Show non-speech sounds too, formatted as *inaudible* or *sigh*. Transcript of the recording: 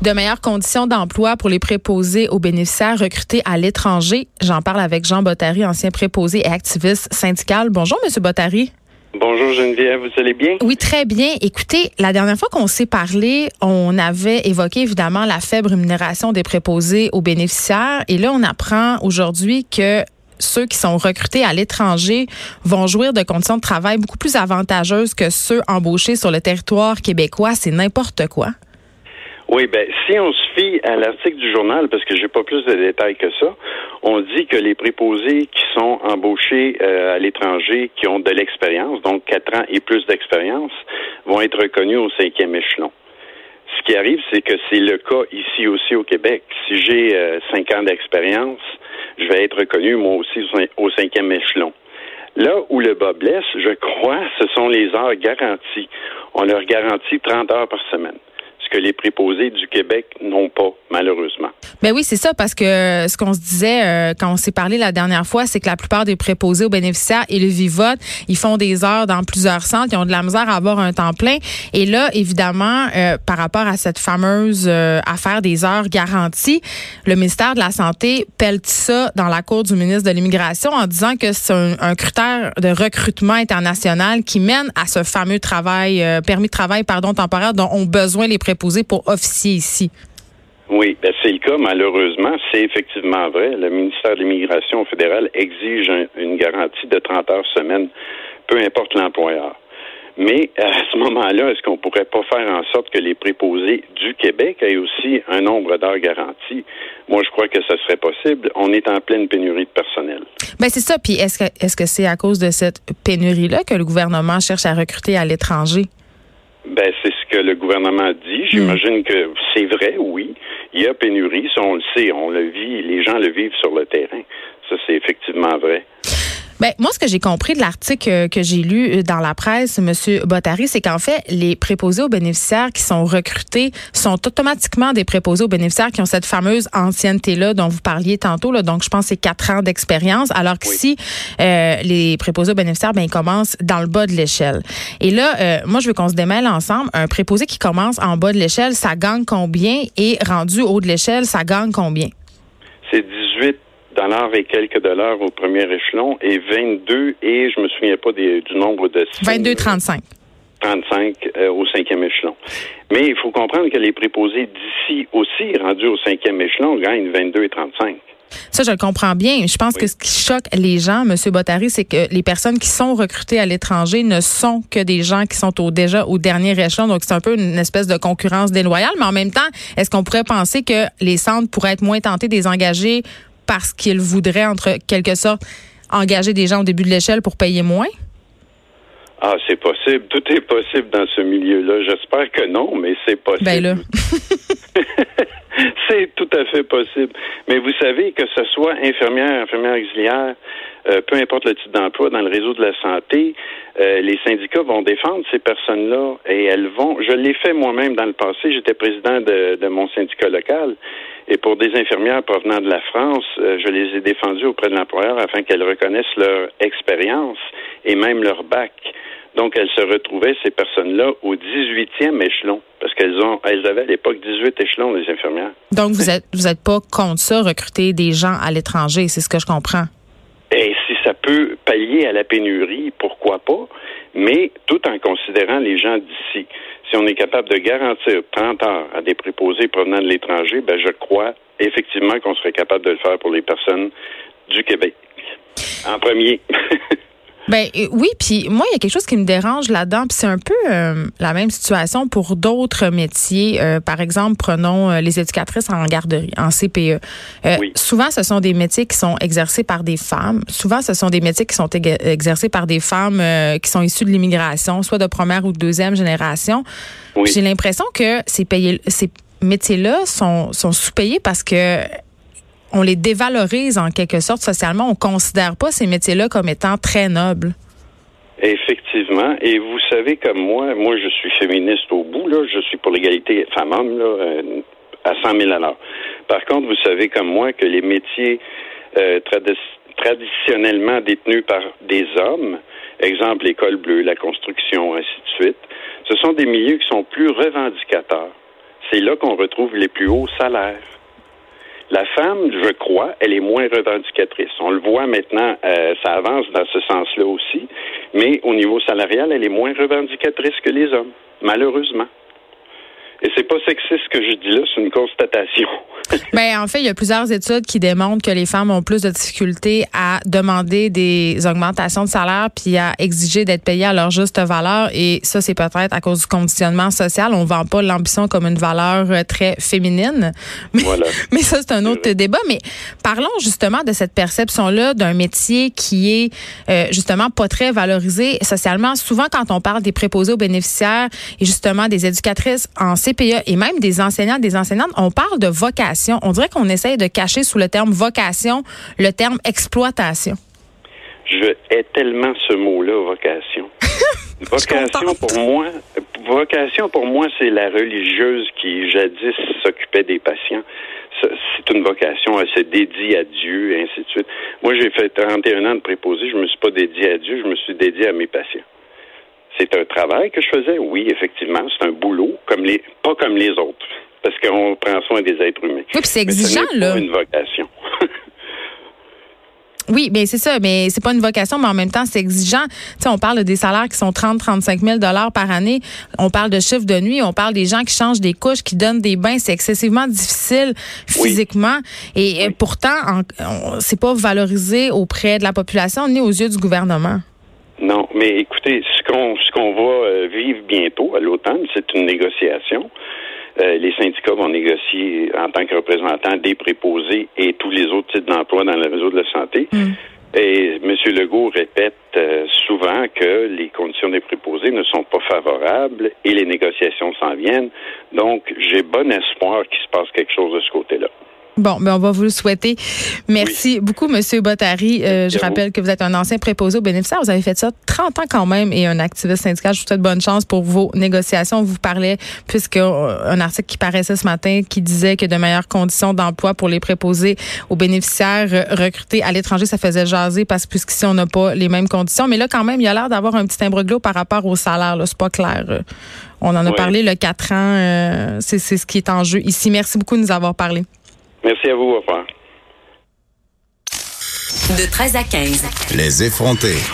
De meilleures conditions d'emploi pour les préposés aux bénéficiaires recrutés à l'étranger. J'en parle avec Jean Bottary, ancien préposé et activiste syndical. Bonjour, Monsieur Bottary. Bonjour Geneviève, vous allez bien? Oui, très bien. Écoutez, la dernière fois qu'on s'est parlé, on avait évoqué évidemment la faible rémunération des préposés aux bénéficiaires. Et là, on apprend aujourd'hui que ceux qui sont recrutés à l'étranger vont jouir de conditions de travail beaucoup plus avantageuses que ceux embauchés sur le territoire québécois. C'est n'importe quoi. Oui, ben si on se fie à l'article du journal, parce que j'ai pas plus de détails que ça, on dit que les préposés qui sont embauchés euh, à l'étranger, qui ont de l'expérience, donc quatre ans et plus d'expérience, vont être reconnus au cinquième échelon. Ce qui arrive, c'est que c'est le cas ici aussi au Québec. Si j'ai euh, cinq ans d'expérience, je vais être reconnu moi aussi au cinquième échelon. Là où le bas blesse, je crois, ce sont les heures garanties. On leur garantit 30 heures par semaine ce que les préposés du Québec n'ont pas, malheureusement. Ben oui, c'est ça, parce que ce qu'on se disait euh, quand on s'est parlé la dernière fois, c'est que la plupart des préposés aux bénéficiaires et le Vivote, ils font des heures dans plusieurs centres, ils ont de la misère à avoir un temps plein. Et là, évidemment, euh, par rapport à cette fameuse euh, affaire des heures garanties, le ministère de la Santé pèle ça dans la cour du ministre de l'Immigration en disant que c'est un, un, critère de recrutement international qui mène à ce fameux travail, permis de travail, pardon, temporaire dont ont besoin les préposés pour officier ici. Oui, ben c'est le cas, malheureusement. C'est effectivement vrai. Le ministère de l'Immigration fédérale exige une garantie de 30 heures semaine, peu importe l'employeur. Mais *laughs* à ce moment-là, est-ce qu'on pourrait pas faire en sorte que les préposés du Québec aient aussi un nombre d'heures garanties? Moi, je crois que ce serait possible. On est en pleine pénurie de personnel. Ben c'est ça. Puis est-ce que est-ce que c'est à cause de cette pénurie-là que le gouvernement cherche à recruter à l'étranger? Ben, c'est ce que le gouvernement dit. J'imagine que c'est vrai, oui. Il y a pénurie, ça on le sait, on le vit, les gens le vivent sur le terrain. Ça, c'est effectivement vrai. Ben, moi, ce que j'ai compris de l'article que j'ai lu euh, dans la presse, M. Bottary, c'est qu'en fait, les préposés aux bénéficiaires qui sont recrutés sont automatiquement des préposés aux bénéficiaires qui ont cette fameuse ancienneté-là dont vous parliez tantôt. Là, donc, je pense que c'est quatre ans d'expérience. Alors que si euh, les préposés aux bénéficiaires, ben, ils commencent dans le bas de l'échelle. Et là, euh, moi, je veux qu'on se démêle ensemble. Un préposé qui commence en bas de l'échelle, ça gagne combien? Et rendu haut de l'échelle, ça gagne combien? C'est 18 dollars et quelques dollars au premier échelon et 22 et je me souviens pas du nombre de 22,35. 35 euh, au cinquième échelon. Mais il faut comprendre que les préposés d'ici aussi, rendus au cinquième échelon, gagnent 22 et 35. Ça, je le comprends bien. Je pense que ce qui choque les gens, M. Bottary, c'est que les personnes qui sont recrutées à l'étranger ne sont que des gens qui sont au, déjà au dernier échelon. Donc, c'est un peu une espèce de concurrence déloyale. Mais en même temps, est-ce qu'on pourrait penser que les centres pourraient être moins tentés de les engager parce qu'ils voudraient, entre quelque sorte, engager des gens au début de l'échelle pour payer moins? Ah, c'est possible. Tout est possible dans ce milieu-là. J'espère que non, mais c'est possible. Ben là. *laughs* c'est tout à fait possible. Mais vous savez que ce soit infirmière, infirmière auxiliaire, euh, peu importe le type d'emploi dans le réseau de la santé, euh, les syndicats vont défendre ces personnes-là et elles vont. Je l'ai fait moi-même dans le passé. J'étais président de, mon syndicat local et pour des infirmières provenant de la France, euh, je les ai défendues auprès de l'employeur afin qu'elles reconnaissent leur expérience et même leur bac. Donc, elles se retrouvaient, ces personnes-là, au 18e échelon, parce qu'elles ont, elles avaient à l'époque 18 échelons, les infirmières. Donc, vous êtes, vous êtes pas contre ça, recruter des gens à l'étranger, c'est ce que je comprends. Ça peut pallier à la pénurie, pourquoi pas, mais tout en considérant les gens d'ici. Si on est capable de garantir 30 heures à des préposés provenant de l'étranger, ben je crois effectivement qu'on serait capable de le faire pour les personnes du Québec. En premier. *laughs* Ben euh, oui, puis moi il y a quelque chose qui me dérange là-dedans, puis c'est un peu euh, la même situation pour d'autres métiers. Euh, par exemple, prenons les éducatrices en garderie, en CPE. Souvent, ce sont des métiers qui sont exercés par des femmes. Souvent, ce sont des métiers qui sont exercés par des femmes qui sont issues de l'immigration, soit de première ou de deuxième génération. J'ai l'impression que ces, payés, ces métiers-là sont, sont sous-payés parce que on les dévalorise en quelque sorte socialement. On considère pas ces métiers-là comme étant très nobles. Effectivement. Et vous savez comme moi, moi je suis féministe au bout, là, je suis pour l'égalité femmes-hommes euh, à 100 000 à l'heure. Par contre, vous savez comme moi que les métiers euh, traditionnellement détenus par des hommes, exemple l'école bleue, la construction, ainsi de suite, ce sont des milieux qui sont plus revendicateurs. c'est là qu'on retrouve les plus hauts salaires. La femme, je crois, elle est moins revendicatrice. On le voit maintenant, euh, ça avance dans ce sens-là aussi, mais au niveau salarial, elle est moins revendicatrice que les hommes, malheureusement. Et c'est pas sexiste ce que je dis là, c'est une constatation. *laughs* ben, en fait, il y a plusieurs études qui démontrent que les femmes ont plus de difficultés à demander des augmentations de salaire puis à exiger d'être payées à leur juste valeur. Et ça, c'est peut-être à cause du conditionnement social. On vend pas l'ambition comme une valeur euh, très féminine. *laughs* Mais, voilà. *laughs* mais ça, c'est un autre débat. Mais parlons justement de cette perception-là d'un métier qui est euh, justement pas très valorisé socialement. Souvent, quand on parle des préposés aux bénéficiaires et justement des éducatrices en CPE et même des enseignants, des enseignantes, on parle de vocation. On dirait qu'on essaye de cacher sous le terme vocation le terme exploitation. Je hais tellement ce mot-là, vocation. *laughs* vocation pour moi, vocation pour moi, c'est la religieuse qui jadis s'occupait des patients. C'est une vocation, elle se dédie à Dieu, et ainsi de suite. Moi, j'ai fait 31 ans de préposé, je me suis pas dédié à Dieu, je me suis dédié à mes patients. C'est un travail que je faisais, oui, effectivement. C'est un boulot, comme les, pas comme les autres, parce qu'on prend soin des êtres humains. Oui, puis c'est exigeant, Mais là. Pas une vocation. *laughs* Oui, bien c'est ça, mais c'est pas une vocation, mais en même temps, c'est exigeant. Tu sais, on parle des salaires qui sont 30, 35 000 dollars par année. On parle de chiffres de nuit, on parle des gens qui changent des couches, qui donnent des bains. C'est excessivement difficile physiquement. Et pourtant, c'est pas valorisé auprès de la population ni aux yeux du gouvernement. Non, mais écoutez, ce qu'on ce qu'on va euh, vivre bientôt à l'automne, c'est une négociation. Euh, les syndicats vont négocier en tant que représentants des préposés et tous les autres types d'emplois dans le réseau de la santé. Mm. Et M. Legault répète euh, souvent que les conditions des préposés ne sont pas favorables et les négociations s'en viennent. Donc, j'ai bon espoir qu'il se passe quelque chose de ce côté-là. Bon, ben on va vous le souhaiter. Merci beaucoup, Monsieur Bottary. Euh, je rappelle que vous êtes un ancien préposé aux bénéficiaires. Vous avez fait ça 30 ans quand même et un activiste syndical. Je vous souhaite bonne chance pour vos négociations. Vous parlez, puisque euh, un article qui paraissait ce matin qui disait que de meilleures conditions d'emploi pour les préposés aux bénéficiaires euh, recrutés à l'étranger, ça faisait jaser parce que puisqu'ici on n'a pas les mêmes conditions. Mais là, quand même, il y a l'air d'avoir un petit imbroglio par rapport au salaire. C'est pas clair. On en a parlé le 4 ans. c'est ce qui est en jeu ici. Merci beaucoup de nous avoir parlé. Merci à vous. Au revoir. De 13 à 15. Les effrontés.